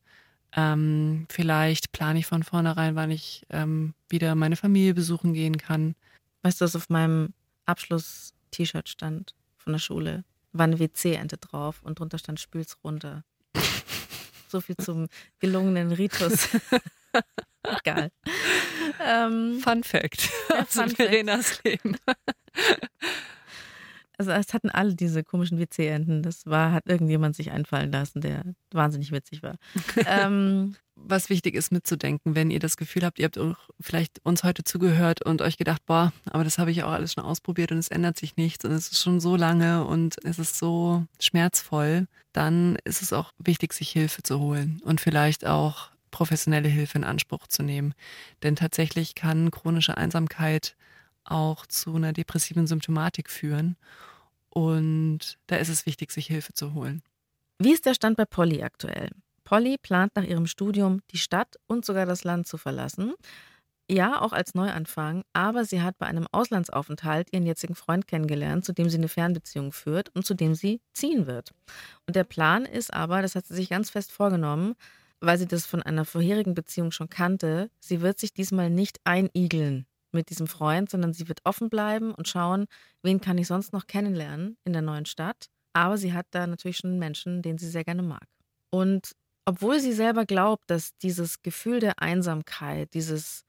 D: ähm, vielleicht plane ich von vornherein, wann ich ähm, wieder meine Familie besuchen gehen kann.
C: Weißt du, was auf meinem Abschluss-T-Shirt stand von der Schule? War eine WC-Ente drauf und drunter stand Spül's runter. <laughs> so viel zum gelungenen Ritus. <laughs> Egal.
D: Ähm, Fun Fact aus Verenas Leben.
C: Also es hatten alle diese komischen WC-Enten. Das war, hat irgendjemand sich einfallen lassen, der wahnsinnig witzig war. <laughs>
D: ähm, was wichtig ist mitzudenken, wenn ihr das Gefühl habt, ihr habt vielleicht uns heute zugehört und euch gedacht, boah, aber das habe ich auch alles schon ausprobiert und es ändert sich nichts und es ist schon so lange und es ist so schmerzvoll, dann ist es auch wichtig, sich Hilfe zu holen und vielleicht auch professionelle Hilfe in Anspruch zu nehmen. Denn tatsächlich kann chronische Einsamkeit auch zu einer depressiven Symptomatik führen. Und da ist es wichtig, sich Hilfe zu holen.
C: Wie ist der Stand bei Polly aktuell? Polly plant nach ihrem Studium die Stadt und sogar das Land zu verlassen. Ja, auch als Neuanfang, aber sie hat bei einem Auslandsaufenthalt ihren jetzigen Freund kennengelernt, zu dem sie eine Fernbeziehung führt und zu dem sie ziehen wird. Und der Plan ist aber, das hat sie sich ganz fest vorgenommen, weil sie das von einer vorherigen Beziehung schon kannte, sie wird sich diesmal nicht einigeln mit diesem Freund, sondern sie wird offen bleiben und schauen, wen kann ich sonst noch kennenlernen in der neuen Stadt. Aber sie hat da natürlich schon einen Menschen, den sie sehr gerne mag. Und obwohl sie selber glaubt, dass dieses Gefühl der Einsamkeit, dieses,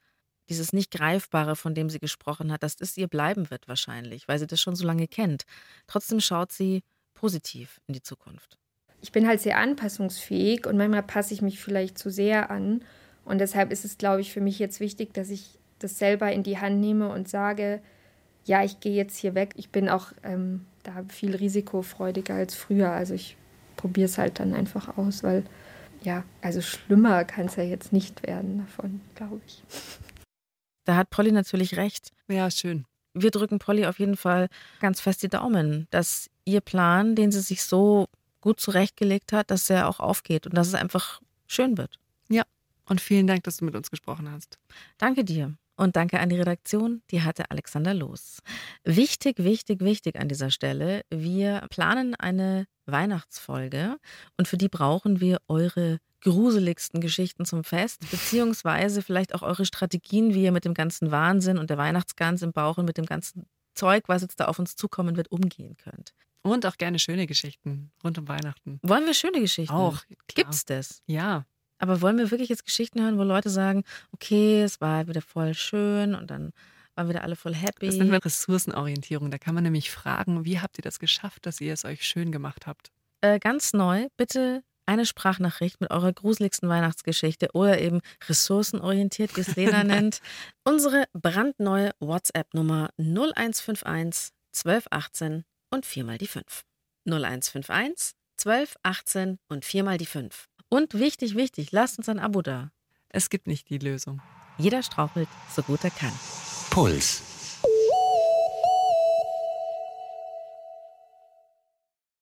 C: dieses nicht Greifbare, von dem sie gesprochen hat, dass das ihr bleiben wird wahrscheinlich, weil sie das schon so lange kennt, trotzdem schaut sie positiv in die Zukunft.
B: Ich bin halt sehr anpassungsfähig und manchmal passe ich mich vielleicht zu sehr an. Und deshalb ist es, glaube ich, für mich jetzt wichtig, dass ich das selber in die Hand nehme und sage, ja, ich gehe jetzt hier weg. Ich bin auch ähm, da viel risikofreudiger als früher. Also ich probiere es halt dann einfach aus, weil ja, also schlimmer kann es ja jetzt nicht werden davon, glaube ich.
C: Da hat Polly natürlich recht.
D: Ja, schön.
C: Wir drücken Polly auf jeden Fall ganz fest die Daumen, dass ihr Plan, den sie sich so gut zurechtgelegt hat, dass er auch aufgeht und dass es einfach schön wird.
D: Ja, und vielen Dank, dass du mit uns gesprochen hast.
C: Danke dir. Und danke an die Redaktion, die hatte Alexander Los. Wichtig, wichtig, wichtig an dieser Stelle, wir planen eine Weihnachtsfolge und für die brauchen wir eure gruseligsten Geschichten zum Fest, beziehungsweise vielleicht auch eure Strategien, wie ihr mit dem ganzen Wahnsinn und der Weihnachtsgans im Bauch und mit dem ganzen Zeug, was jetzt da auf uns zukommen wird, umgehen könnt.
D: Und auch gerne schöne Geschichten rund um Weihnachten.
C: Wollen wir schöne Geschichten?
D: Auch. Klar.
C: Gibt's das?
D: Ja.
C: Aber wollen wir wirklich jetzt Geschichten hören, wo Leute sagen, okay, es war wieder voll schön und dann waren wieder alle voll happy?
D: Das nennt man Ressourcenorientierung. Da kann man nämlich fragen, wie habt ihr das geschafft, dass ihr es euch schön gemacht habt?
C: Äh, ganz neu, bitte eine Sprachnachricht mit eurer gruseligsten Weihnachtsgeschichte oder eben ressourcenorientiert, wie es Lena <laughs> nennt. Unsere brandneue WhatsApp-Nummer 0151 1218 und viermal die 5. 0151 1218 und viermal die 5. Und wichtig, wichtig, lasst uns ein Abo da.
D: Es gibt nicht die Lösung.
C: Jeder strauchelt, so gut er kann.
A: Puls.